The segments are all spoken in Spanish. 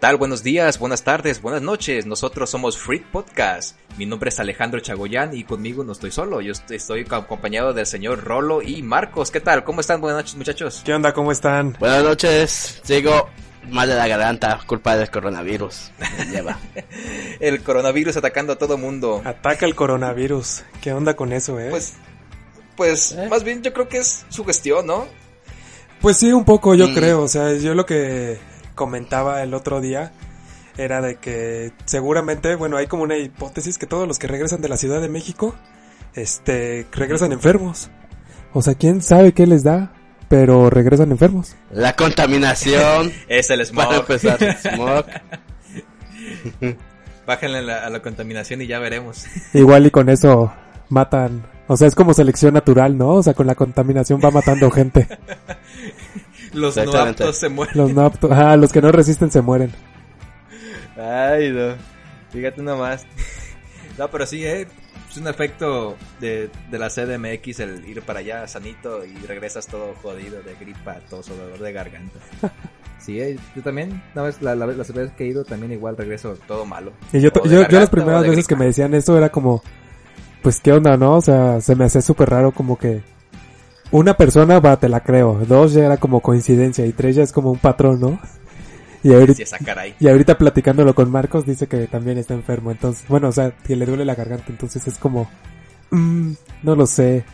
Tal? Buenos días, buenas tardes, buenas noches. Nosotros somos Freak Podcast. Mi nombre es Alejandro Chagoyán y conmigo no estoy solo. Yo estoy, estoy acompañado del señor Rolo y Marcos. ¿Qué tal? ¿Cómo están? Buenas noches, muchachos. ¿Qué onda? ¿Cómo están? Buenas noches. Sigo mal de la garganta, culpa del coronavirus. Lleva. El coronavirus atacando a todo mundo. Ataca el coronavirus. ¿Qué onda con eso, eh? Pues, pues, ¿Eh? más bien yo creo que es su gestión, ¿no? Pues sí, un poco, yo Mm. creo. O sea, yo lo que comentaba el otro día era de que seguramente, bueno, hay como una hipótesis que todos los que regresan de la Ciudad de México, este, regresan enfermos. O sea, quién sabe qué les da, pero regresan enfermos. La contaminación. Es el Para smog. empezar, smog. Bájenle la, a la contaminación y ya veremos. Igual y con eso matan. O sea, es como selección natural, ¿no? O sea, con la contaminación va matando gente. Los no aptos se mueren. Los no apto- ah, los que no resisten se mueren. Ay, no. Fíjate nomás. No, pero sí, eh. Es un efecto de, de la CDMX el ir para allá sanito y regresas todo jodido de gripa, toso, dolor de garganta. Sí, eh, yo también, una vez, la, la, vez- las veces que he ido también igual regreso todo malo. Y yo, yo, yo garganta las o primeras veces que gripa. me decían eso era como, pues qué onda, ¿no? O sea, se me hacía súper raro como que una persona va, te la creo, dos ya era como coincidencia y tres ya es como un patrón, ¿no? Y ahorita, y ahorita platicándolo con Marcos dice que también está enfermo, entonces, bueno, o sea, que le duele la garganta, entonces es como, mm, no lo sé.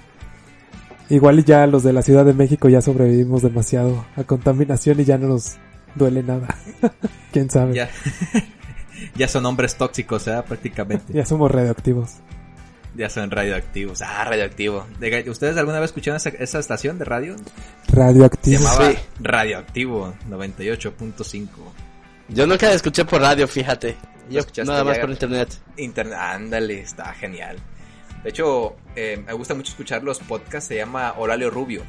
Igual ya los de la Ciudad de México ya sobrevivimos demasiado a contaminación y ya no nos duele nada. ¿Quién sabe? Ya, Ya, ya son hombres tóxicos, ¿eh? Prácticamente. somos radioactivos. Ya son radioactivos. Ah, radioactivo. De- ¿Ustedes alguna vez escucharon esa, esa estación de radio? Se Radioactivos. llamaba Sí. Radioactivo 98.5. Yo nunca la escuché por radio, fíjate. Yo escuchaste nada más ya? por internet. Internet, ándale, está genial. De hecho, eh, me gusta mucho escuchar los podcasts, se llama Oralio Rubio,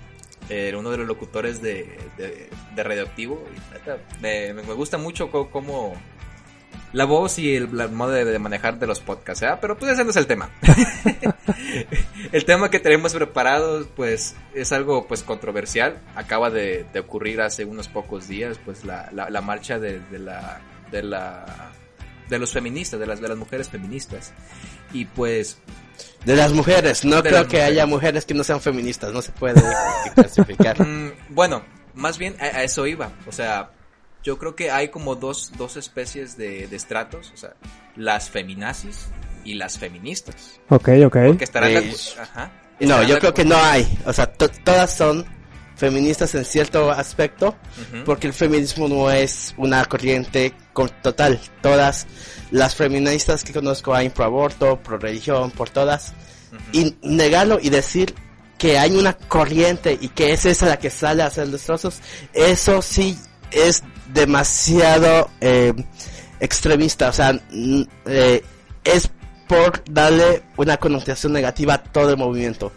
eh, uno de los locutores de, de, de Radioactivo. Me, me gusta mucho cómo la voz y el, la modo de, de manejar de los podcasts, ¿verdad? Pero pues ese no es el tema. el tema que tenemos preparado, pues, es algo pues controversial. Acaba de, de ocurrir hace unos pocos días, pues, la, la, la marcha de, de la... De la de los feministas, de las, de las mujeres feministas. Y pues, De las mujeres, no creo que haya mujeres. mujeres que no sean feministas, no se puede clasificar. mm, bueno, más bien a, a eso iba. O sea, yo creo que hay como dos, dos especies de, de estratos. O sea, las feminazis y las feministas. Ok, ok. Porque estarán Sí. acu- Ajá. No, Estarán yo de creo que no hay. O sea, to- todas son feministas en cierto aspecto, porque el feminismo no es una corriente total. Todas las feministas que conozco hay pro aborto, pro religión, por todas. Y negarlo y decir que hay una corriente y que es esa la que sale a hacer destrozos, eso sí es demasiado eh, extremista. O sea, eh, es por darle una connotación negativa a todo el movimiento.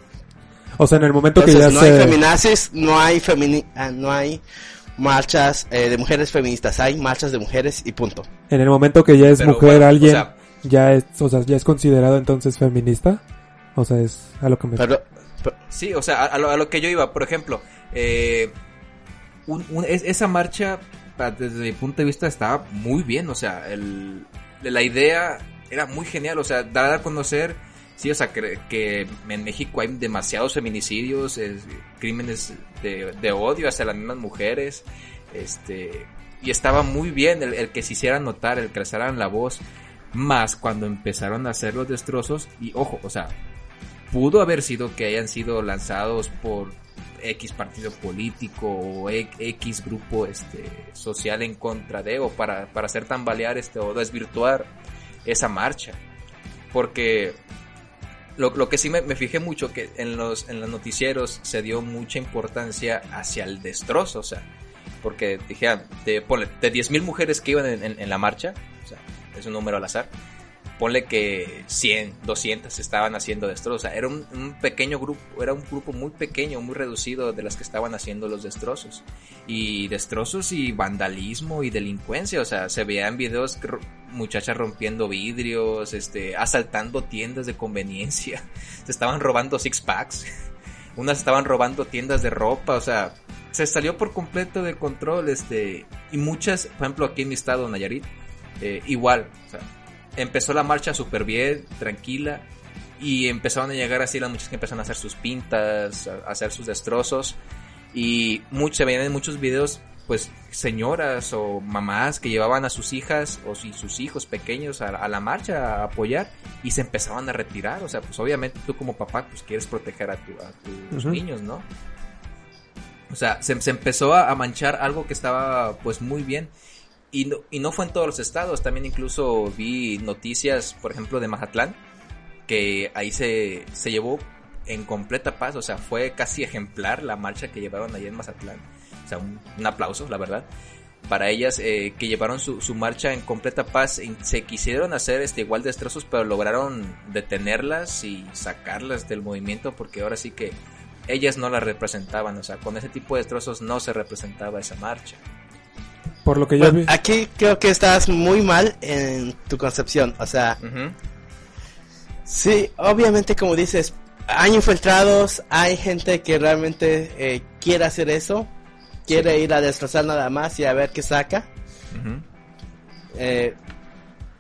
O sea, en el momento que ya no hay feminazis, no hay femini ah, no hay marchas eh, de mujeres feministas, hay marchas de mujeres y punto. En el momento que ya es Pero mujer bueno, o alguien, sea- ya es, o sea, ya es considerado entonces feminista. O sea, es a lo que me... Pero, pero- Sí, o sea, a, a lo, a lo que yo iba, por ejemplo, eh, un- un- es- esa marcha, desde mi punto de vista, estaba muy bien, o sea, el, la idea era muy genial, o sea, dar a conocer, sí, o sea, que, que en México hay demasiados feminicidios, es- crímenes de, de odio hacia las mismas mujeres, este, y estaba muy bien el, el que se hicieran notar, el que alzaran la voz, más cuando empezaron a hacer los destrozos, y ojo, o sea, pudo haber sido que hayan sido lanzados por X partido político o X grupo este social en contra de o para, para hacer tambalear este o desvirtuar esa marcha. Porque lo, lo que sí me, me fijé mucho que en los, en los noticieros se dio mucha importancia hacia el destrozo, o sea, porque dijeron, de, ponle, de 10.000 mujeres que iban en, en- en la marcha, o sea, es un número al azar, ponle que 100, 200 estaban haciendo destrozos. O sea, era un, pequeño grupo, era un grupo muy pequeño, muy reducido de las que estaban haciendo los destrozos. Y destrozos y vandalismo y delincuencia. O sea, se veían videos muchachas rompiendo vidrios, este, asaltando tiendas de conveniencia. Se estaban robando six packs. Unas estaban robando tiendas de ropa. O sea, se salió por completo de control. Este, y muchas, por ejemplo, aquí en mi estado, Nayarit, eh, igual. O sea, empezó la marcha súper bien, tranquila. Y empezaron a llegar así las muchachas que empezaron a hacer sus pintas, a hacer sus destrozos. Y muchos, se veían en muchos videos, pues, señoras o mamás que llevaban a sus hijas o si sus hijos pequeños a, a, la marcha a apoyar y se empezaban a retirar. O sea, pues obviamente tú como papá, pues quieres proteger a, tu, a tus uh -huh. niños, ¿no? O sea, se, se empezó a, a manchar algo que estaba, pues, muy bien. Y no, y no fue en todos los estados, también incluso vi noticias, por ejemplo, de Mazatlán, que ahí se, se llevó en completa paz, o sea, fue casi ejemplar la marcha que llevaron ahí en Mazatlán. O sea, un, un aplauso, la verdad. Para ellas eh, que llevaron su, su, marcha en completa paz, se quisieron hacer este igual destrozos, pero lograron detenerlas y sacarlas del movimiento porque ahora sí que ellas no las representaban, o sea, con ese tipo de destrozos no se representaba esa marcha. Por lo que yo bueno, vi. Aquí creo que estás muy mal en tu concepción. O sea, uh -huh. sí, obviamente, como dices, hay infiltrados, hay gente que realmente eh, quiere hacer eso, quiere sí. ir a destrozar nada más y a ver qué saca. Uh -huh. eh,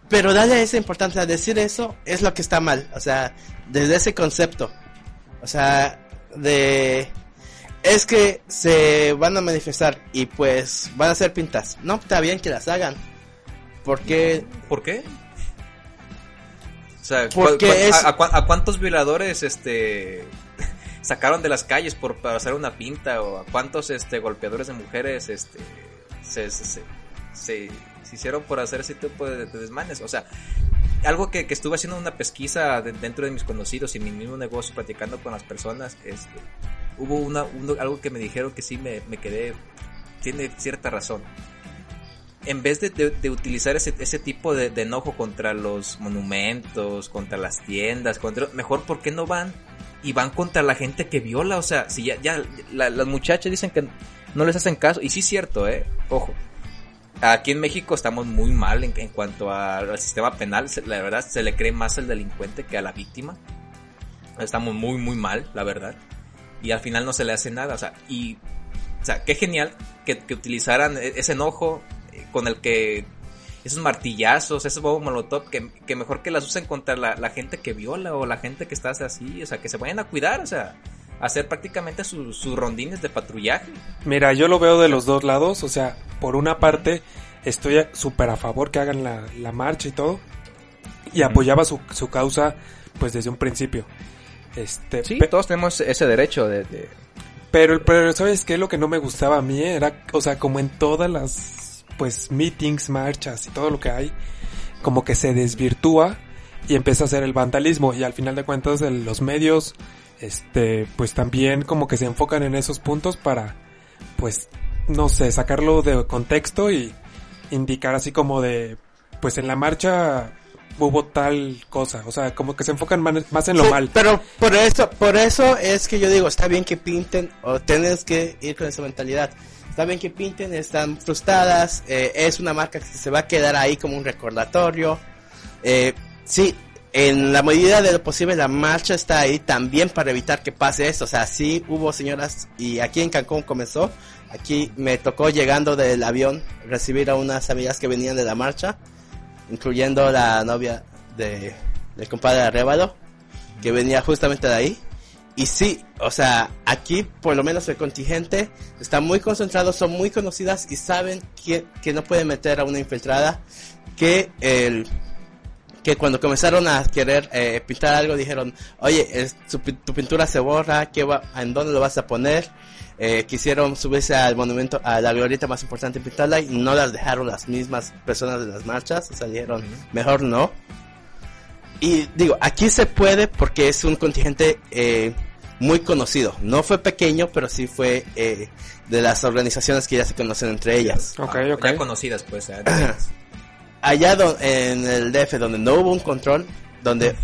pero darle esa importancia a decir eso es lo que está mal. O sea, desde ese concepto. O sea, de es que se van a manifestar y pues van a hacer pintas. No, está bien que las hagan. Porque... ¿Por qué? O sea, Porque ¿cu es... a, a, a, cuántos violadores este sacaron de las calles por para hacer una pinta o a cuántos este golpeadores de mujeres este se, se, se, se, se hicieron por hacer ese tipo de, de desmanes? O sea, algo que, que, estuve haciendo una pesquisa de, dentro de mis conocidos y mi mismo negocio, platicando con las personas, este, hubo una, algo que me dijeron que sí me, me quedé, tiene cierta razón. En vez de, de, de utilizar ese, ese tipo de, de, enojo contra los monumentos, contra las tiendas, contra, mejor, ¿por qué no van y van contra la gente que viola? O sea, si ya, ya la, las muchachas dicen que no les hacen caso, y sí es cierto, eh, ojo. Aquí en México estamos muy mal en, en cuanto a, al sistema penal, la verdad se le cree más al delincuente que a la víctima. Estamos muy, muy mal, la verdad y al final no se le hace nada, o sea, y, o sea, qué genial que, que utilizaran ese enojo eh, con el que esos martillazos, esos bobos molotov, que, que, mejor que las usen contra la, la, gente que viola o la gente que está así, o sea, que se vayan a cuidar, o sea, hacer prácticamente sus, sus rondines de patrullaje. Mira, yo lo veo de los dos lados, o sea, por una parte estoy súper a favor que hagan la, la, marcha y todo, y apoyaba su, su causa pues desde un principio. Este, sí, todos tenemos ese derecho de, de... Pero, pero, ¿sabes qué? Lo que no me gustaba a mí era, o sea, como en todas las, pues, meetings, marchas y todo lo que hay, como que se desvirtúa y empieza a hacer el vandalismo y al final de cuentas los medios, este, pues también como que se enfocan en esos puntos para, pues, no sé, sacarlo de contexto y indicar así como de, pues en la marcha hubo tal cosa, o sea, como que se enfocan más en lo sí, mal. Pero por eso, por eso es que yo digo, está bien que pinten o tienes que ir con esa mentalidad. Está bien que pinten, están frustradas, eh, es una marca que se va a quedar ahí como un recordatorio. Eh, sí, en la medida de lo posible la marcha está ahí también para evitar que pase esto. O sea, sí hubo señoras y aquí en Cancún comenzó. Aquí me tocó llegando del avión recibir a unas amigas que venían de la marcha incluyendo la novia de, del compadre Arevalo, que venía justamente de ahí. Y sí, o sea, aquí por lo menos el contingente está muy concentrado, son muy conocidas y saben que, que no pueden meter a una infiltrada, que el que cuando comenzaron a querer eh, pintar algo dijeron, oye, es, tu, tu, pintura se borra, ¿qué va, ¿en dónde lo vas a poner? Eh, quisieron subirse al monumento, a la glorieta más importante en pintarla y no las dejaron las mismas personas de las marchas, o sea, dijeron, mejor no. Y digo, aquí se puede porque es un contingente eh, muy conocido. No fue pequeño, pero sí fue eh, de las organizaciones que ya se conocen entre ellas. Okay, okay. Ya conocidas, pues. allá do- en el DF donde no hubo un control, donde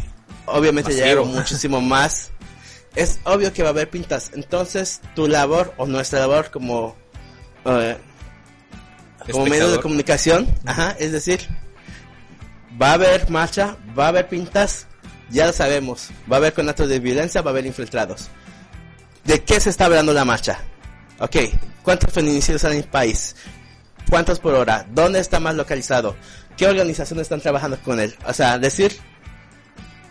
obviamente Masivo. llegaron muchísimo más, es obvio que va a haber pintas. Entonces, tu labor o nuestra labor como eh, como medio de comunicación, ajá, es decir, va a haber marcha, va a haber pintas, ya lo sabemos, va a haber conatos de violencia, va a haber infiltrados. ¿De qué se está hablando la marcha? Ok, ¿cuántos feminicidios hay en el país? ¿Cuántos por hora? ¿Dónde está más localizado? ¿Qué organizaciones están trabajando con él? O sea, decir,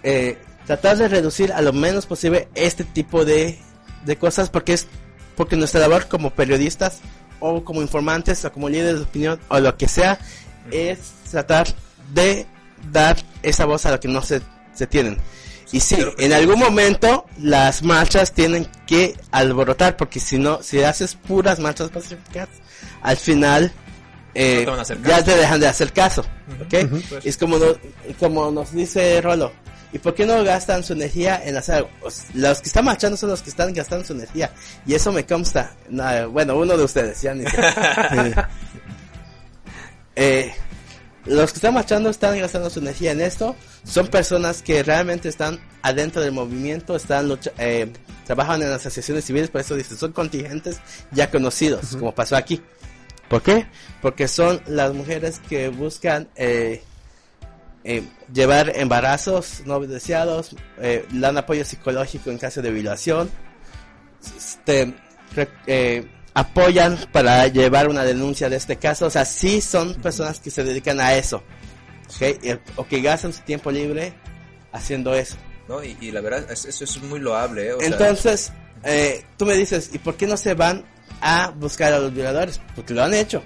eh, tratar de reducir a lo menos posible este tipo de, de cosas porque es porque nuestra labor como periodistas o como informantes o como líderes de opinión o lo que sea es tratar de dar esa voz a lo que no se, se tienen. Y sí, en algún momento las marchas tienen que alborotar porque si no, si haces puras marchas pacíficas, al final eh, No te van a hacer ya te dejan de hacer caso. ¿ok? Pues. Es como, no- como nos dice Rolo. ¿Y por qué no gastan su energía en hacer Los que están marchando son los que están gastando su energía. Y eso me consta. No, bueno, uno de ustedes, ya ni sé. Eh, los que están marchando están gastando su energía en esto. Son personas que realmente están adentro del movimiento, están lucha- eh, trabajan en asociaciones civiles, por eso dicen, son contingentes ya conocidos, como pasó aquí. ¿Por qué? Porque son las mujeres que buscan eh, eh, llevar embarazos no deseados, eh, dan apoyo psicológico en caso de violación, este, eh, apoyan para llevar una denuncia de este caso, o sea, sí son personas que se dedican a eso, ¿ok? Eh, o que gastan su tiempo libre haciendo eso. ¿no? Y, y la verdad, es- eso es muy loable, ¿eh? O sea, Entonces, eh, tú me dices, ¿y por qué no se van a buscar a los violadores? Porque lo han hecho.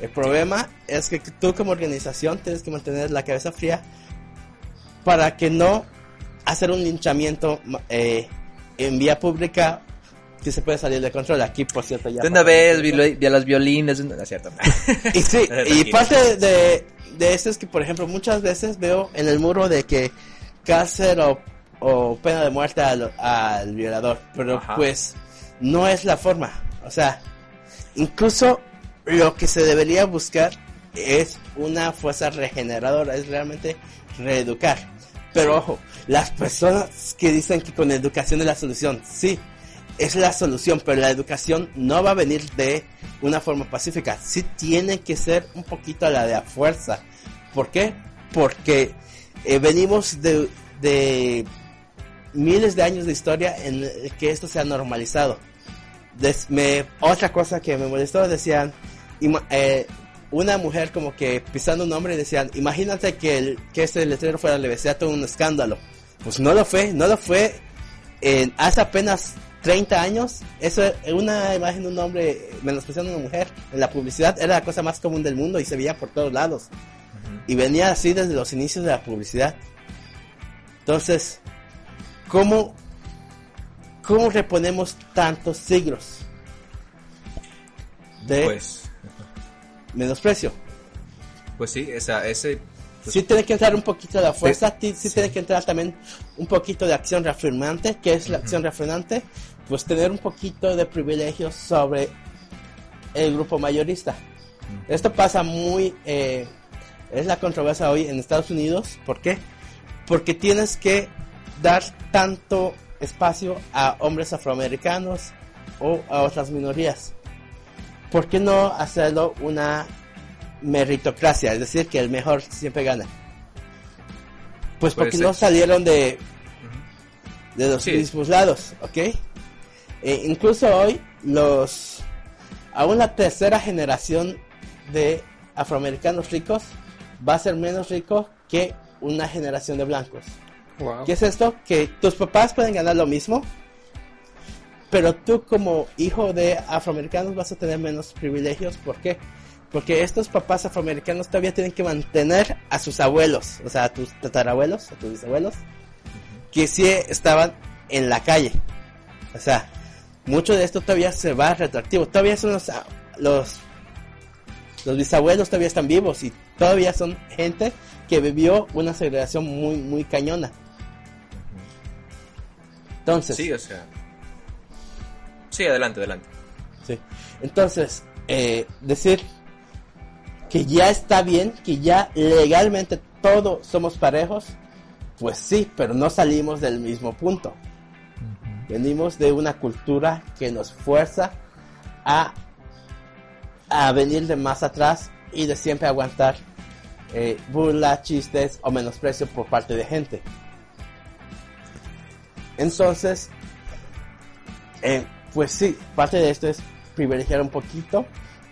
El problema es que tú como organización tienes que mantener la cabeza fría para que no hacer un linchamiento eh, en vía pública que se puede salir de control. Aquí, por cierto, ya... de una vez vi, vi los violines, no es cierto. Y sí, y parte de, de eso es que, por ejemplo, muchas veces veo en el muro de que cárcel o, o pena de muerte al, al violador, pero Ajá. pues no es la forma. O sea, incluso lo que se debería buscar es una fuerza regeneradora, es realmente reeducar. Pero ojo, las personas que dicen que con educación es la solución, sí, es la solución, pero la educación no va a venir de una forma pacífica. Sí tiene que ser un poquito la de a fuerza. ¿Por qué? Porque eh, venimos de, de miles de años de historia en que esto se ha normalizado. Des- me, otra cosa que me molestó, decían, ima- eh, una mujer como que pisando un hombre y decían, imagínate que, el, que este letrero fuera le todo un escándalo. Pues no lo fue, no lo fue en, hace apenas 30 años, eso una imagen de un hombre menospreciando a una mujer en la publicidad era la cosa más común del mundo y se veía por todos lados. Y venía así desde los inicios de la publicidad. Entonces, ¿cómo, cómo reponemos tantos siglos de Pues, menosprecio? pues sí, esa, ese... pues, Sí tiene que entrar un poquito de la fuerza, ti- sí, tiene que entrar también un poquito de acción reafirmante. ¿Qué es la acción reafirmante? Pues tener un poquito de privilegios sobre el grupo mayorista. Esto pasa muy... eh, es la controversia hoy en Estados Unidos. ¿Por qué? Porque tienes que dar tanto espacio a hombres afroamericanos o a otras minorías. ¿Por qué no hacerlo una meritocracia? Es decir, que el mejor siempre gana. Pues porque ser. no salieron de, de los Sí. mismos lados, ¿ok? Eh, incluso hoy los aún la tercera generación de afroamericanos ricos va a ser menos rico que una generación de blancos. Wow. ¿Qué es esto? Que tus papás pueden ganar lo mismo, pero tú como hijo de afroamericanos vas a tener menos privilegios. ¿Por qué? Porque estos papás afroamericanos todavía tienen que mantener a sus abuelos, o sea, a tus tatarabuelos, a tus bisabuelos, que sí estaban en la calle. O sea, mucho de esto todavía se va retroactivo. Todavía son los, ah, los, los bisabuelos todavía están vivos y todavía son gente que vivió una segregación muy, muy cañona. Entonces, Sí, o sea... Sí, adelante, adelante. Sí. Entonces, eh, decir, que ya está bien, que ya legalmente todos somos parejos, pues sí, pero no salimos del mismo punto. Venimos de una cultura que nos fuerza a, a venir de más atrás y de siempre aguantar eh, burla, chistes o menosprecio por parte de gente. Entonces, eh, pues sí, parte de esto es privilegiar un poquito,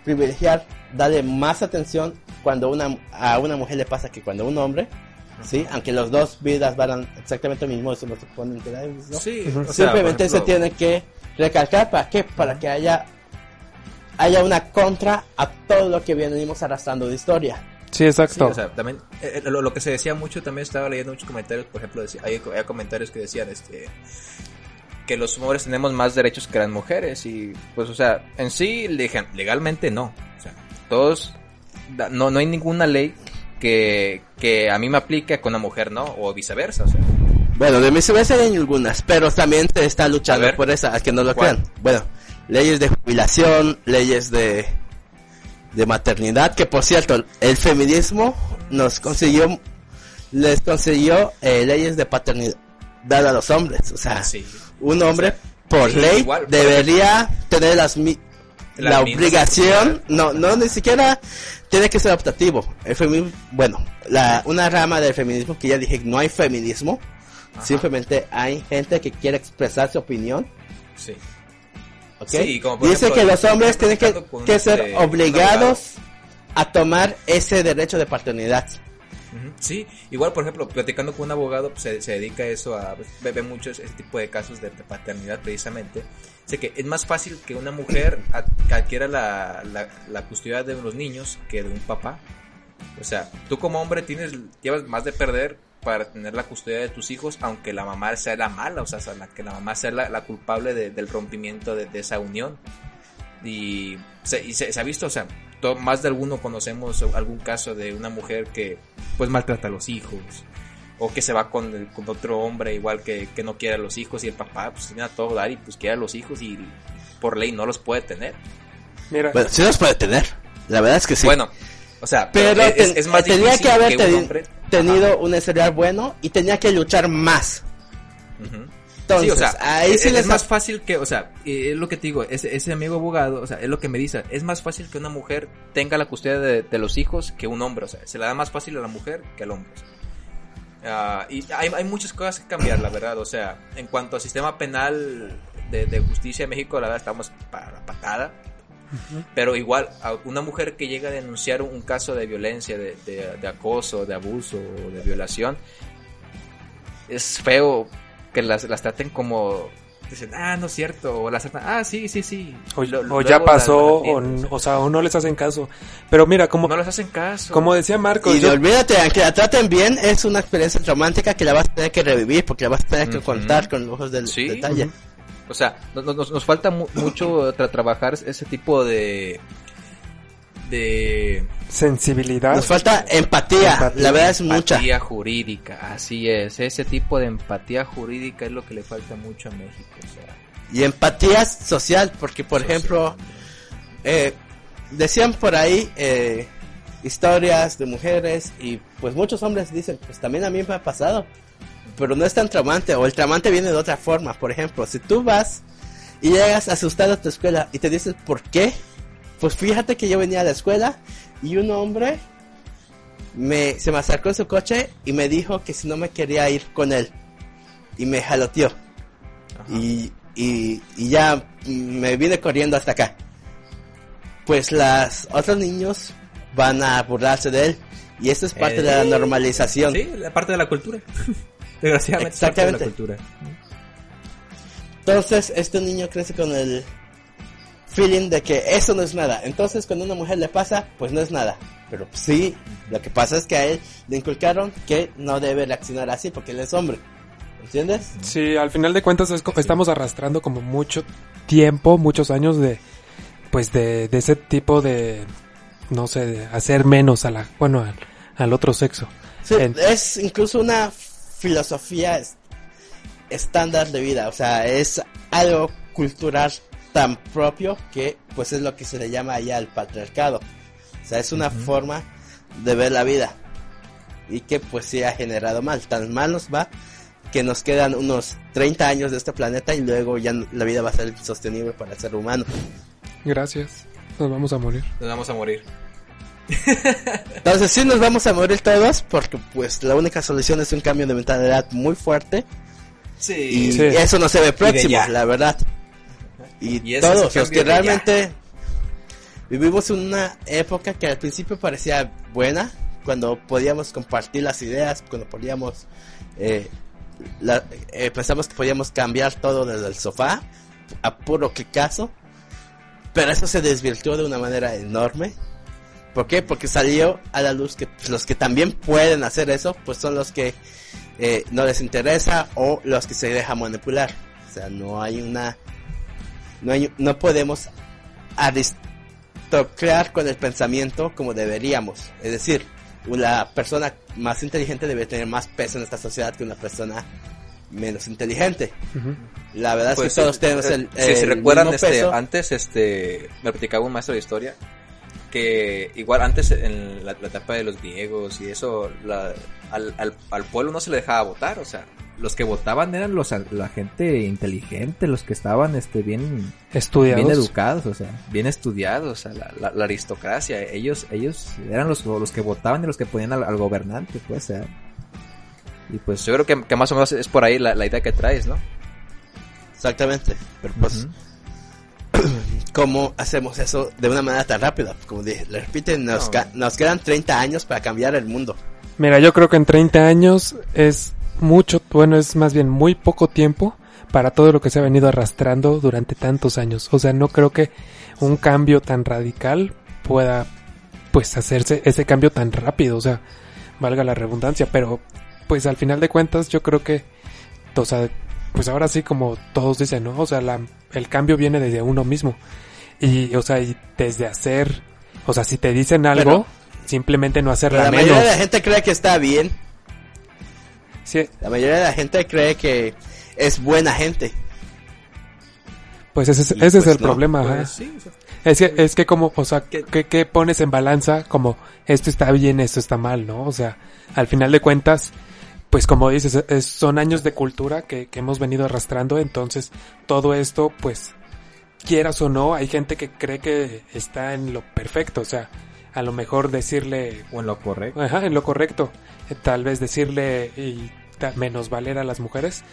privilegiar, darle más atención cuando una, a una mujer le pasa que cuando a un hombre, ¿sí? Aunque los dos vidas van exactamente lo mismo, eso no se pone que ¿no? Sí, Ujú. o sea, Simplemente por se ejemplo, tiene que recalcar para qué, para que haya haya una contra a todo lo que venimos arrastrando de historia. Sí, Sí, exacto. o sea, también eh, lo, lo que se decía mucho también estaba leyendo muchos comentarios, por ejemplo, decía- hay, hay comentarios que decían este que los hombres tenemos más derechos que las mujeres y pues o sea, en sí leg- legalmente no, o sea, todos no no hay ninguna ley que que a mí me aplique con una mujer no o viceversa, o sea, Bueno, de mi cerveza hay algunas, pero también se está luchando A ver. por esa, a que no lo ¿Cuál? crean. Bueno, leyes de jubilación, leyes de, de maternidad, que por cierto, el feminismo nos consiguió, les consiguió eh, leyes de paternidad a los hombres. O sea, sí. un hombre por ley igual, por debería tener las mi- la obligación, no, no, ni siquiera tiene que ser optativo. El feminismo, bueno, la, una rama del feminismo que ya dije, no hay feminismo, Ajá. simplemente hay gente que quiere expresar su opinión, Sí. ¿Ok? Sí, como por Dice ejemplo, que los hombres tienen que, ser obligados a tomar ese derecho de paternidad. Sí, igual por ejemplo, platicando con un abogado, pues, se, se dedica a eso, a pues, ve, muchos ese tipo de casos de, de paternidad precisamente. Sé que es más fácil que una mujer adquiera la, la, la custodia de los niños que de un papá. O sea, tú como hombre tienes, llevas más de perder para tener la custodia de tus hijos, aunque la mamá sea la mala, o sea, la, que la mamá sea la, la culpable de- del rompimiento de, de esa unión. Y se, y se, se ha visto, o sea, to- más de alguno conocemos algún caso de una mujer que pues maltrata a los hijos o que se va con, el- con otro hombre igual que, que no quiere a los hijos y el papá pues tiene a todo dar y pues quiere a los hijos y por ley no los puede tener. Mira, Bueno, sí los puede tener, la verdad es que sí. Bueno, o sea, pero pero, es, ten- es más tenía difícil que haber un teni- hombre tenido un historial bueno y tenía que luchar más. Entonces, sí, o sea, ahí es, sí es les más fácil que, o sea, es lo que te digo, ese, ese amigo abogado, o sea, es lo que me dice, es más fácil que una mujer tenga la custodia de, de los hijos que un hombre, o sea, se la da más fácil a la mujer que al hombre. o sea. Ah, y hay, hay muchas cosas que cambiar, la verdad, o sea, en cuanto al sistema penal de, de justicia en México, la verdad estamos para la patada. Pero igual, a una mujer que llega a denunciar un caso de violencia, de, de- de acoso, de abuso o de violación, es feo que las, las traten como dicen, ah, no es cierto, o las tratan, ah, sí, sí, sí. o, Lo- o ya pasó, o, sea, o no les hacen caso. Pero mira, como, no les hacen caso. como decía Marcos, Y yo- olvídate, aunque la traten bien, es una experiencia traumática que la vas a tener que revivir porque la vas a tener que contar con ojos del Sí. detalle. O sea, nos, nos, nos falta mu- mucho tra- trabajar ese tipo de... de sensibilidad. Nos falta empatía, Empatía. la verdad es mucha. empatía jurídica, así es. Ese tipo de empatía jurídica es lo que le falta mucho a México. O sea, Y empatía social, porque por social. ejemplo, eh, decían por ahí eh, historias de mujeres y pues muchos hombres dicen, pues también a mí me ha pasado, pero no es tan traumante o el traumante viene de otra forma. Por ejemplo, si tú vas y llegas asustado a tu escuela y te dices, ¿por qué? Pues fíjate que yo venía a la escuela y un hombre me, se me acercó en su coche y me dijo que si no me quería ir con él y me jaloteó y, y, y ya me vine corriendo hasta acá. Pues las otros niños van a burlarse de él y esto es parte Eh, de la normalización. Sí, la parte de la cultura. Desgraciadamente, es parte de la Exactamente. cultura. Entonces este niño crece con el feeling de que eso no es nada. Entonces cuando a una mujer le pasa, pues no es nada. Pero sí, lo que pasa es que a él le inculcaron que no debe reaccionar así porque él es hombre. ¿Entiendes? Sí, al final de cuentas es co- estamos arrastrando como mucho tiempo, muchos años de, pues de, de ese tipo de, no sé, de hacer menos a la, bueno, al, al otro sexo. Sí, En- es incluso una filosofía es- estándar de vida, o sea, es algo cultural tan propio que pues es lo que se le llama allá el patriarcado. O sea, es una forma de ver la vida. Y que pues sí ha generado mal. Tan mal nos va que nos quedan unos 30 años de este planeta y luego ya la vida va a ser insostenible para el ser humano. Gracias. Nos vamos a morir. Nos vamos a morir. Entonces sí nos vamos a morir todos porque pues la única solución es un cambio de mentalidad muy fuerte Sí. y Sí. eso no se ve próximo, la verdad. Y, todos los que realmente vivimos en una época que al principio parecía buena, cuando podíamos compartir las ideas, cuando podíamos eh, la- eh, pensamos que podíamos cambiar todo desde el sofá a puro clicazo, pero eso se desvirtuó de una manera enorme. ¿Por qué? Porque salió a la luz que pues, los que también pueden hacer eso, pues son los que eh, no les interesa o los que se dejan manipular. O sea, no hay una, no hay, no podemos aristocrar con el pensamiento como deberíamos. Es decir, la persona más inteligente debe tener más peso en esta sociedad que una persona menos inteligente. La verdad Pues es que todos sí, tenemos eh, el, si el recuerdan, mismo este, peso. antes este, me platicaba un maestro de historia que igual antes en la, la etapa de los griegos y eso, la- al, al, al pueblo no se le dejaba votar, o sea, los que votaban eran los la gente inteligente, los que estaban este bien Estudiados. bien educados, o sea, bien estudiados, o sea, la, la- la aristocracia, ellos ellos eran los, los que votaban y los que ponían al, al gobernante, pues, o sea. Y pues yo creo que, que más o menos es por ahí la, la idea que traes, ¿no? Exactamente. Pero pues. ¿Cómo hacemos eso de una manera tan rápida? Como dije, le repiten, nos, No. ca- nos quedan 30 años para cambiar el mundo. Mira, yo creo que en 30 años es mucho, bueno, es más bien muy poco tiempo para todo lo que se ha venido arrastrando durante tantos años. O sea, no creo que un cambio tan radical pueda, pues, hacerse ese cambio tan rápido. O sea, valga la redundancia, pero, pues, al final de cuentas, yo creo que, o sea, pues ahora sí, como todos dicen, ¿no? O sea, la, el cambio viene desde uno mismo. Y, o sea, y desde hacer, o sea, si te dicen algo, Pero- simplemente no hacerla la menos. mayoría de la gente cree que está bien. Sí, La mayoría de la gente cree que es buena gente. Pues ese, ese es pues el no, problema, Pues ajá. sí, o sea, Es que, es que como, o sea, Que- ¿qué, qué pones en balanza? Como, esto está bien, esto está mal, ¿no? O sea, al final de cuentas, pues como dices, es- son años de cultura que, que hemos venido arrastrando, entonces todo esto, pues, quieras o no, hay gente que cree que está en lo perfecto, o sea, a lo mejor decirle, o en lo correcto. ajá, en lo correcto, eh, tal vez decirle y menos valer a las mujeres,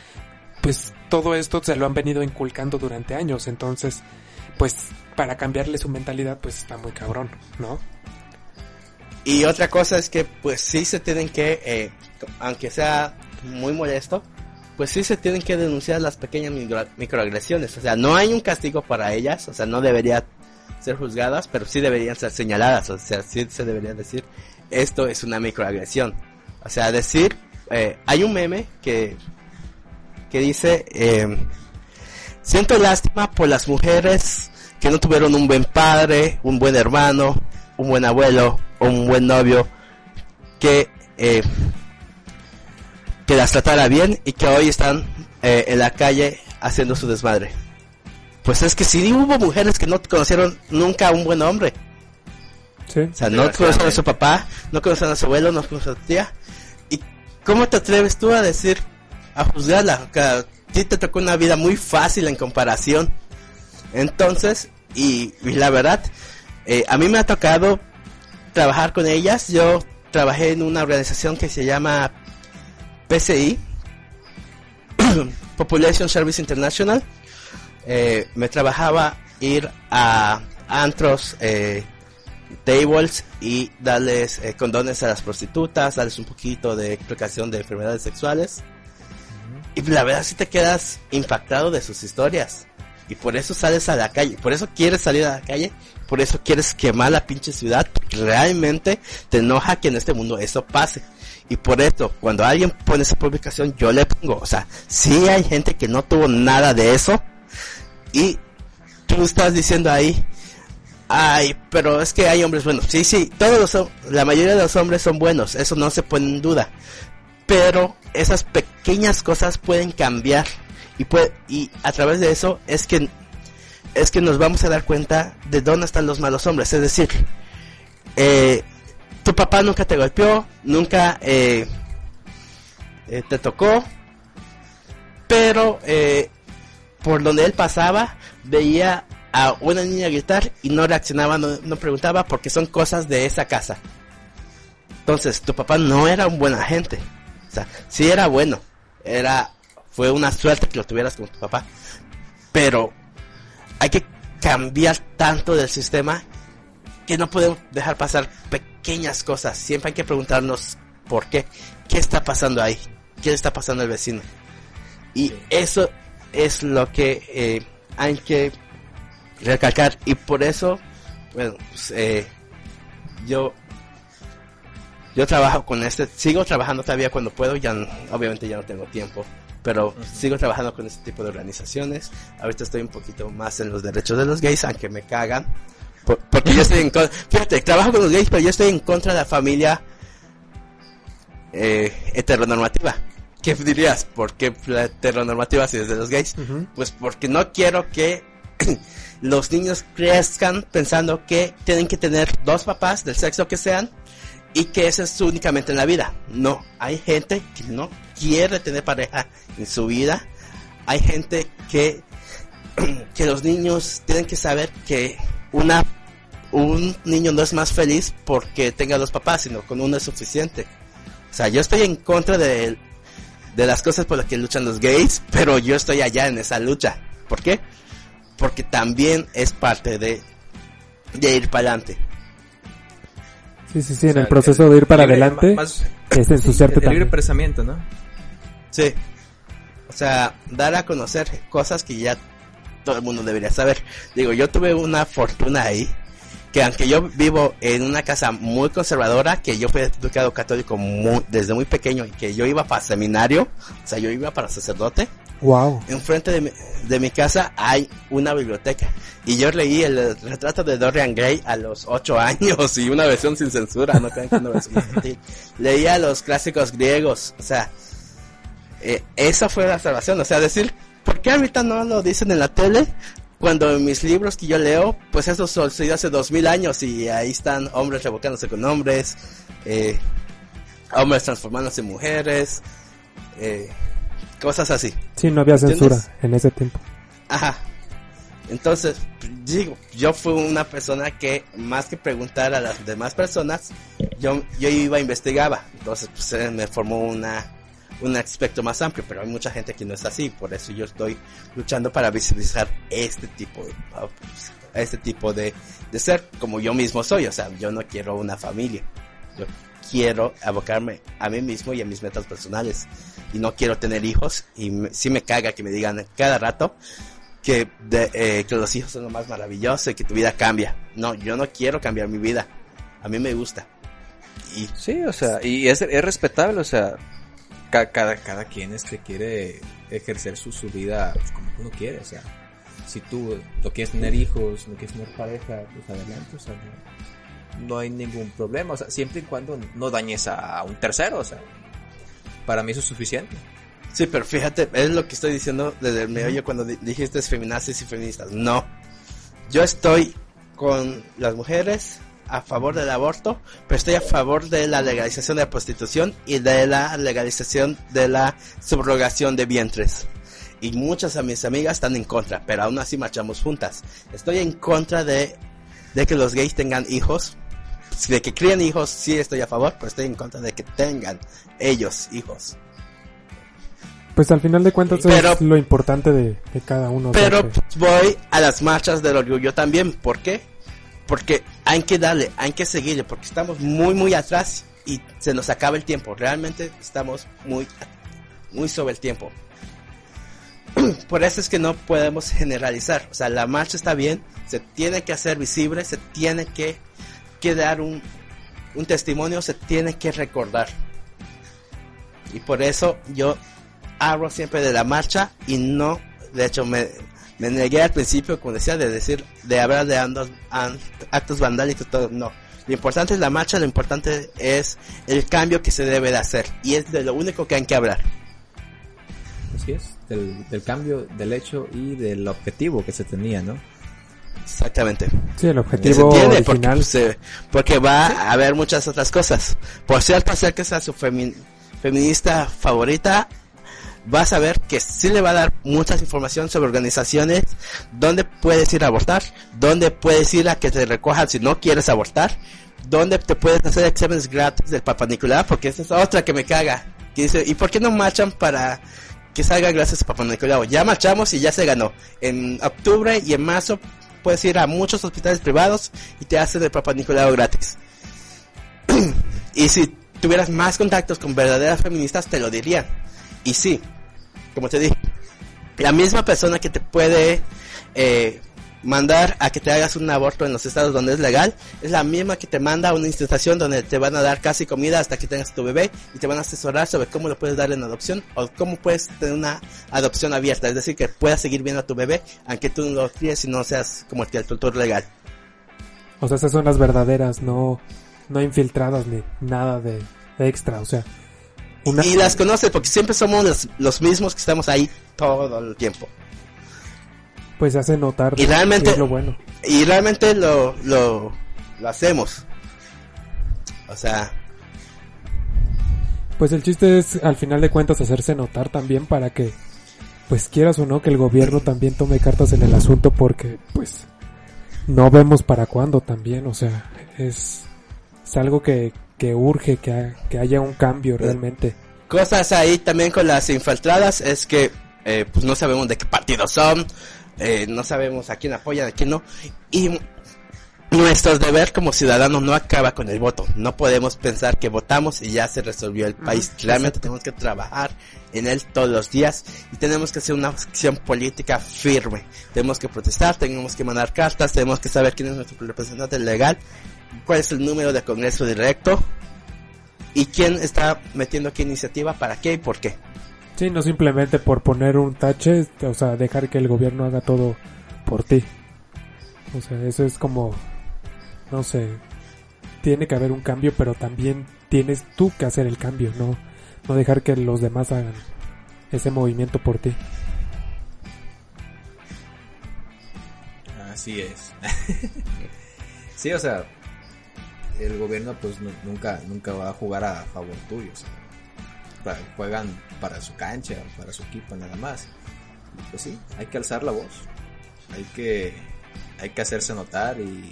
pues todo esto se lo han venido inculcando durante años, entonces, pues para cambiarle su mentalidad, pues está muy cabrón, ¿no? Y otra cosa es que pues sí se tienen que, eh, aunque sea muy molesto, pues sí se tienen que denunciar las pequeñas micro- microagresiones. O sea, no hay un castigo para ellas, o sea, no debería ser juzgadas, pero sí deberían ser señaladas. O sea, sí se debería decir, esto es una microagresión. O sea, decir, eh, hay un meme que, que dice, eh, siento lástima por las mujeres que no tuvieron un buen padre, un buen hermano, un buen abuelo o un buen novio que eh, que las tratara bien y que hoy están eh, en la calle haciendo su desmadre. Pues es que si hubo mujeres que no conocieron nunca a un buen hombre. Sí. O sea, no conocieron a su papá, no conocieron a su abuelo, no conocieron a su tía. ¿Y cómo te atreves tú a decir, a juzgarla? Que a ti te tocó una vida muy fácil en comparación. Entonces, y, y la verdad, eh, a mí me ha tocado trabajar con ellas. Yo trabajé en una organización que se llama PCI, Population Service International. Eh, me trabajaba ir a antros, eh, tables y darles eh, condones a las prostitutas, darles un poquito de explicación de enfermedades sexuales. Y la verdad si te quedas impactado de sus historias. Y por eso sales a la calle, por eso quieres salir a la calle, por eso quieres quemar la pinche ciudad, porque realmente te enoja que en este mundo eso pase. Y por eso, cuando alguien pone esa publicación, yo le pongo, o sea, sí hay gente que no tuvo nada de eso, y tú estás diciendo ahí, ay, pero es que hay hombres buenos. Sí, sí, todos los, la mayoría de los hombres son buenos, eso no se pone en duda. Pero esas pequeñas cosas pueden cambiar y y a través de eso es que es que nos vamos a dar cuenta de dónde están los malos hombres, es decir, eh, tu papá nunca te golpeó, nunca eh, eh, te tocó, pero por donde él pasaba veía a una niña gritar y no reaccionaba, no, no preguntaba porque son cosas de esa casa. Entonces, tu papá no era un buen agente. O sea, era bueno. Era, fue una suerte que lo tuvieras como tu papá. Pero hay que cambiar tanto del sistema que no podemos dejar pasar pequeñas cosas. Siempre hay que preguntarnos por qué. ¿Qué está pasando ahí? ¿Qué le está pasando al vecino? Y eso es lo que eh, hay que recalcar. Y por eso, bueno, pues, eh, yo yo trabajo con este, sigo trabajando todavía cuando puedo, ya obviamente ya no tengo tiempo, pero sigo trabajando con este tipo de organizaciones. Ahorita estoy un poquito más en los derechos de los gays, aunque me cagan. Por- porque yo estoy en contra, fíjate, trabajo con los gays, pero yo estoy en contra de la familia eh, heteronormativa. ¿Qué dirías? ¿Por qué la heteronormativa si es de los gays? Ujú. Pues porque no quiero que los niños crezcan pensando que tienen que tener dos papás del sexo que sean y que eso es únicamente en la vida. No, hay gente que no quiere tener pareja en su vida. Hay gente que que los niños tienen que saber que una un niño no es más feliz porque tenga dos papás, sino con uno es suficiente. O sea, yo estoy en contra de, de las cosas por las que luchan los gays, pero yo estoy allá en esa lucha. ¿Por qué? Porque también es parte de, de ir para adelante. Sí, sí, sí, en O sea, el proceso de ir para adelante más- es ensuciarte el libre también. pensamiento, ¿no? Sí. O sea, dar a conocer cosas que ya todo el mundo debería saber. Digo, yo tuve una fortuna ahí, que aunque yo vivo en una casa muy conservadora, que yo fui educado católico muy- desde muy pequeño y que yo iba para seminario, o sea, yo iba para sacerdote, Wow. enfrente de mi, de mi casa hay una biblioteca. Y yo leí el retrato de Dorian Gray a los 8 años y una versión sin censura, no crean que una versión infantil. Leía los clásicos griegos, o sea, eh, esa fue la salvación, o sea, decir, ¿por qué ahorita no lo dicen en la tele? Cuando en mis libros que yo leo, pues eso sucedió hace dos mil años y ahí están hombres revocándose con hombres, eh, hombres transformándose en mujeres, eh, cosas así. Sí, no había censura ¿Entiendes? en ese tiempo. Ajá. Entonces, digo, yo fui una persona que más que preguntar a las demás personas, yo, yo iba investigaba. Entonces, pues me formó una, un aspecto más amplio, pero hay mucha gente que no es así. Por eso yo estoy luchando para visibilizar este tipo de, este tipo de, de ser como yo mismo soy. O sea, yo no quiero una familia. Yo quiero abocarme a mí mismo y a mis metas personales. Y no quiero tener hijos. Y me, sí me caga que me digan cada rato que, de, eh, que los hijos son lo más maravilloso y que tu vida cambia. No, yo no quiero cambiar mi vida. A mí me gusta. Y Sí, o sea, y es, es respetable, o sea, ca- cada, cada quien este quiere ejercer su, su vida pues, como uno quiere, o sea, si tú no quieres tener hijos, no quieres tener pareja, pues adelante, o sea, no, hay ningún problema, o sea, siempre y cuando no dañes a un tercero, o sea, para mí eso es suficiente. Sí, pero fíjate, es lo que estoy diciendo desde el meollo cuando di- dijiste feminazis y feministas. No. Yo estoy con las mujeres a favor del aborto, pero estoy a favor de la legalización de la prostitución y de la legalización de la subrogación de vientres. Y muchas de mis amigas están en contra, pero aún así marchamos juntas. Estoy en contra de, de que los gays tengan hijos. De que críen hijos, sí estoy a favor, pero estoy en contra de que tengan ellos hijos. Pues al final de cuentas Pero- es lo importante de, de cada uno. Pero voy a las marchas del orgullo también. ¿Por qué? Porque hay que darle, hay que seguirle, porque estamos muy, muy atrás y se nos acaba el tiempo. Realmente estamos muy, muy sobre el tiempo. Por eso es que no podemos generalizar. O sea, la marcha está bien, se tiene que hacer visible, se tiene que, que dar un, un testimonio, se tiene que recordar. Y por eso yo hablo siempre de la marcha y no, de hecho me, me negué al principio, como decía, de decir, de hablar de andos- an- actos vandálicos, todo, no. Lo importante es la marcha, lo importante es el cambio que se debe de hacer y es de lo único que hay que hablar. Así es, del, del cambio, del hecho y del objetivo que se tenía, ¿no? Exactamente. Sí, el Se objetivo entiende porque, original. pues, eh, porque va a haber muchas otras cosas. Por cierto, acerca a su femi- feminista favorita, vas a ver que sí le va a dar muchas información sobre organizaciones, dónde puedes ir a abortar, dónde puedes ir a que te recojan si no quieres abortar, dónde te puedes hacer exámenes gratis del Papa Nicolás, porque esa es otra que me caga. Que dice, ¿y por qué no marchan para que salga gracias a Papa Nicolau? Ya marchamos y ya se ganó. En octubre y en marzo puedes ir a muchos hospitales privados y te hacen el Papa Nicolau gratis. y si tuvieras más contactos con verdaderas feministas, te lo dirían. Y sí, como te dije, la misma persona que te puede eh, mandar a que te hagas un aborto en los estados donde es legal, es la misma que te manda a una institución donde te van a dar casi comida hasta que tengas tu bebé y te van a asesorar sobre cómo lo puedes dar en adopción o cómo puedes tener una adopción abierta, es decir, que puedas seguir viendo a tu bebé aunque tú no lo críes y no seas como el tutor legal. O sea, esas son las verdaderas, no, no infiltradas ni nada de extra. O sea, una, Y las conoces porque siempre somos los, los mismos que estamos ahí todo el tiempo. pues se hace notar Y realmente- es lo bueno. Y realmente lo, lo, lo hacemos. O sea, Pues el chiste es, al final de cuentas, hacerse notar también para que, pues quieras o no, que el gobierno también tome cartas en el asunto porque, pues, no vemos para cuándo también. O sea, es, es algo que, que urge que, ha- que haya un cambio realmente. cosas ahí también con las infiltradas es que eh, pues no sabemos de qué partido son, eh, no sabemos a quién apoyan, a quién no. Y nuestro deber como ciudadanos no acaba con el voto. No podemos pensar que votamos y ya se resolvió el país. Realmente tenemos que trabajar en él todos los días y tenemos que hacer una acción política firme. Tenemos que protestar, tenemos que mandar cartas, tenemos que saber quién es nuestro representante legal, cuál es el número de Congreso directo y quién está metiendo qué iniciativa, para qué y por qué. Sí, no simplemente por poner un tache, o sea, dejar que el gobierno haga todo por ti. O sea, eso es como, no sé, tiene que haber un cambio, pero también tienes tú que hacer el cambio, no, no dejar que los demás hagan ese movimiento por ti. Así es. sí, o sea, el gobierno pues nu- nunca nunca va a jugar a favor tuyo. o sea, juegan para su cancha, para su equipo nada más. Pues sí, hay que alzar la voz. Hay que hay que hacerse notar y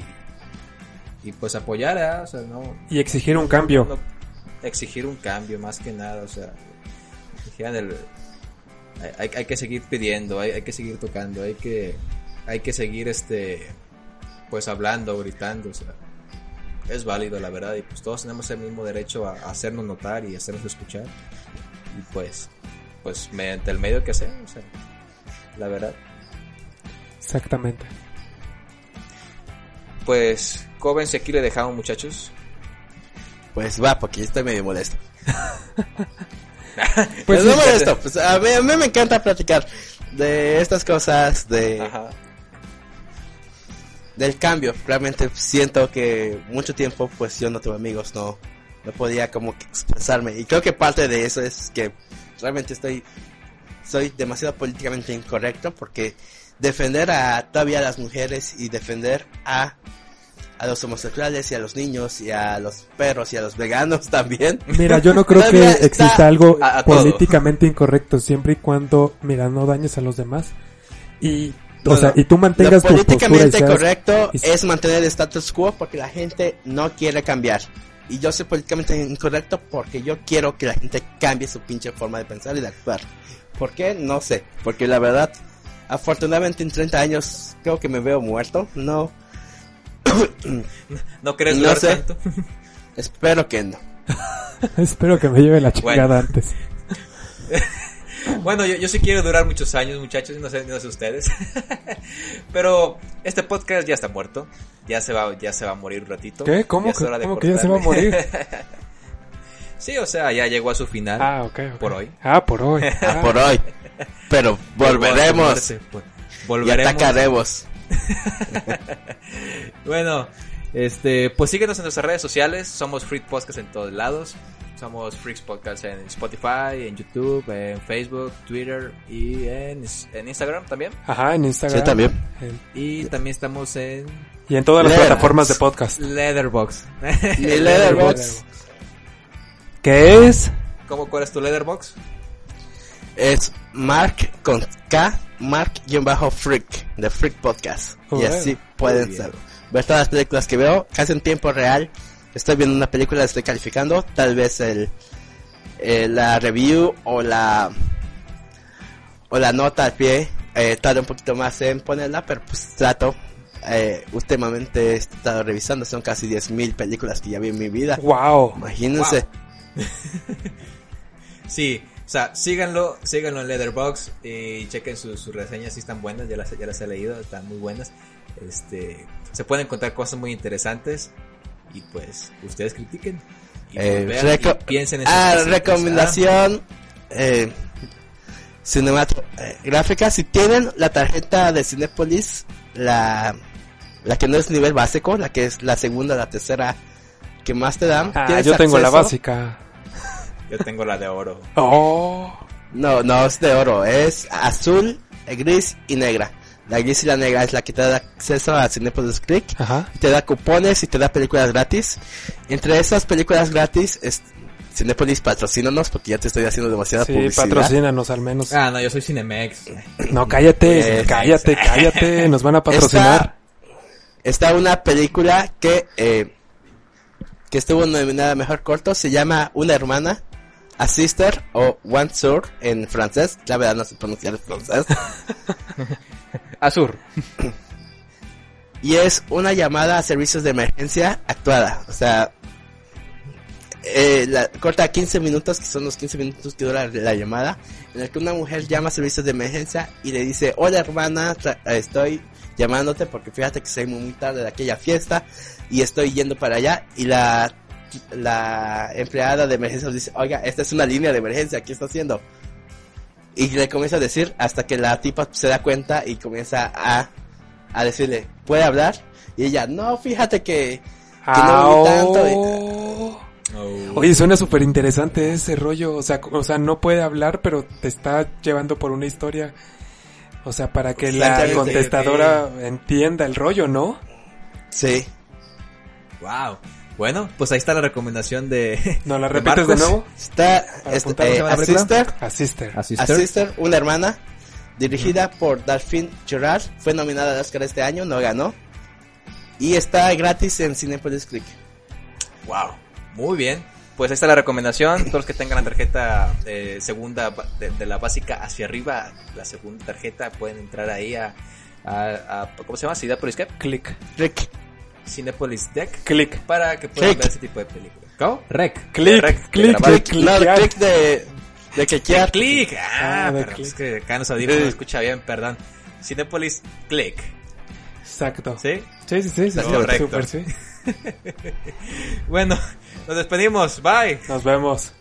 y pues apoyar, ¿eh? o sea, no Y exigir un cambio. no- exigir un cambio más que nada, o sea, el- hay que seguir pidiendo, hay, hay que seguir tocando, hay que hay que seguir este pues hablando, gritando, o sea, es válido la verdad y pues todos tenemos el mismo derecho a, a hacernos notar y hacernos escuchar y pues pues mediante el medio que o sea, la verdad. Exactamente. Pues Coven, aquí le dejamos muchachos. Pues va, porque yo estoy medio molesto. Pues Pues no molesto, pues a mí, a mí me encanta platicar de estas cosas, de Ajá. Del cambio. Realmente siento que mucho tiempo pues yo no tuve amigos, no, no podía como que expresarme. Y creo que parte de eso es que realmente estoy, soy demasiado políticamente incorrecto porque defender a todavía a las mujeres y defender a a los homosexuales y a los niños y a los perros y a los veganos también. Mira, yo no creo que exista algo a- a todo. políticamente incorrecto, siempre y cuando, mira, no dañes a los demás. Y, o sea, y tú mantengas Lo tu políticamente seas- correcto y- es mantener el status quo porque la gente no quiere cambiar. Y yo soy políticamente incorrecto porque yo quiero que la gente cambie su pinche forma de pensar y de actuar. ¿Por qué? No sé. Porque la verdad, afortunadamente en 30 años creo que me veo muerto. No, ¿No crees No sé. tanto? espero que no. Espero que me lleve la chingada Bueno. antes. Bueno, yo, yo sí quiero durar muchos años, muchachos, no sé, no sé ustedes. Pero este podcast ya está muerto. Ya se va, ya se va a morir un ratito. ¿Qué? ¿Cómo, que, cómo que ya se va a morir? sí, o sea, ya llegó a su final. Ah, ok, ok. Por hoy. Ah, por hoy. Ah. Por hoy. Pero volveremos pues. y Volveremos. atacaremos. Bueno, este, pues síguenos en nuestras redes sociales. Somos Free Podcast en todos lados. Somos Freaks Podcast en Spotify, en YouTube, en Facebook, Twitter y en, en Instagram también. Ajá, en Instagram. Sí, también. Y también estamos en y en todas las plataformas de podcast. Letterbox. Mi Letterboxd ¿Qué es? ¿Cómo cuál es tu Letterbox? es Mark con K, Mark-Freak, de Freak Podcast. y Bueno, así pueden ser- ver todas las películas que veo, casi en tiempo real. Estoy viendo una película, la estoy calificando, tal vez el, eh, la review o la o la nota al pie eh, tarda un poquito más en ponerla, pero pues trato. Eh, últimamente he estado revisando, son casi 10.000 películas que ya vi en mi vida. Wow. Imagínense. Sí, o sea, síganlo, síganlo en Letterbox y chequen sus, sus reseñas si están buenas, ya las, ya las he leído, están muy buenas. Este, se pueden encontrar cosas muy interesantes y pues ustedes critiquen y, pues, Eh, vean reco- y piensen en ah, recomendación eh, cinematográfica. Si tienen la tarjeta de Cinepolis, la, la que no es nivel básico, la que es la segunda, la tercera que más te dan. Ah, ¿tienes yo tengo la básica. ¿ah? Yo tengo la de oro. Oh. No, no es de oro, es azul, eh, gris y negra. La gris y la negra es la que te da acceso a Cinepolis Click. Ajá. te da cupones y te da películas gratis. Entre esas películas gratis, es Cinepolis patrocínanos porque ya te estoy haciendo demasiada Sí, publicidad. patrocínanos al menos. Ah, no, yo soy Cinemex. No, cállate, Pues, cállate, cállate. Nos van a patrocinar. Está una película que eh, que estuvo nominada a mejor corto, se llama Una hermana, A Sister o One Soeur en francés. La verdad no sé pronunciar el francés. Azur. y es una llamada a servicios de emergencia actuada. O sea, eh, la, corta 15 minutos, que son los 15 minutos que dura la llamada, en el que una mujer llama a servicios de emergencia y le dice, hola hermana, estoy llamándote porque fíjate que soy muy tarde de aquella fiesta y estoy yendo para allá y la, la empleada de emergencia dice, oiga, esta es una línea de emergencia, ¿qué está haciendo? Y le comienza a decir hasta que la tipa se da cuenta y comienza a, a decirle, ¿puede hablar? Y ella, no, fíjate que, que no tanto. Oh. Oye, suena súper interesante ese rollo. O sea, o sea, no puede hablar, pero te está llevando por una historia. O sea, para que la contestadora entienda el rollo, ¿no? Sí. Wow. Bueno, pues ahí está la recomendación de. ¿No la repites de nuevo? Está este, apuntar, ¿cómo eh, A película? Sister, A Sister. Así A Sister, una hermana, dirigida por Delphine Gerard, fue nominada al Oscar este año, no ganó. Y está gratis en Cinepolis Click. Wow, muy bien. Pues ahí está la recomendación. Todos los que tengan la tarjeta eh, segunda de, de la básica hacia arriba, la segunda tarjeta, pueden entrar ahí a, a, a- ¿cómo se llama? Cinepolis ¿qué? Click. Click. Cinepolis Deck Click. para que puedan Click. ver ese tipo de películas. ¿Cómo? Rec. Click, Rec, click, click, Click, no, click, click de, de cliquear. Click. Ah, Ah, de pero click. es que acá los audífonos no escucha bien, perdón. Cinepolis Click. Exacto. ¿Sí? Sí, sí, sí. sí, Correcto. Súper, sí. Bueno, nos despedimos. Bye. Nos vemos.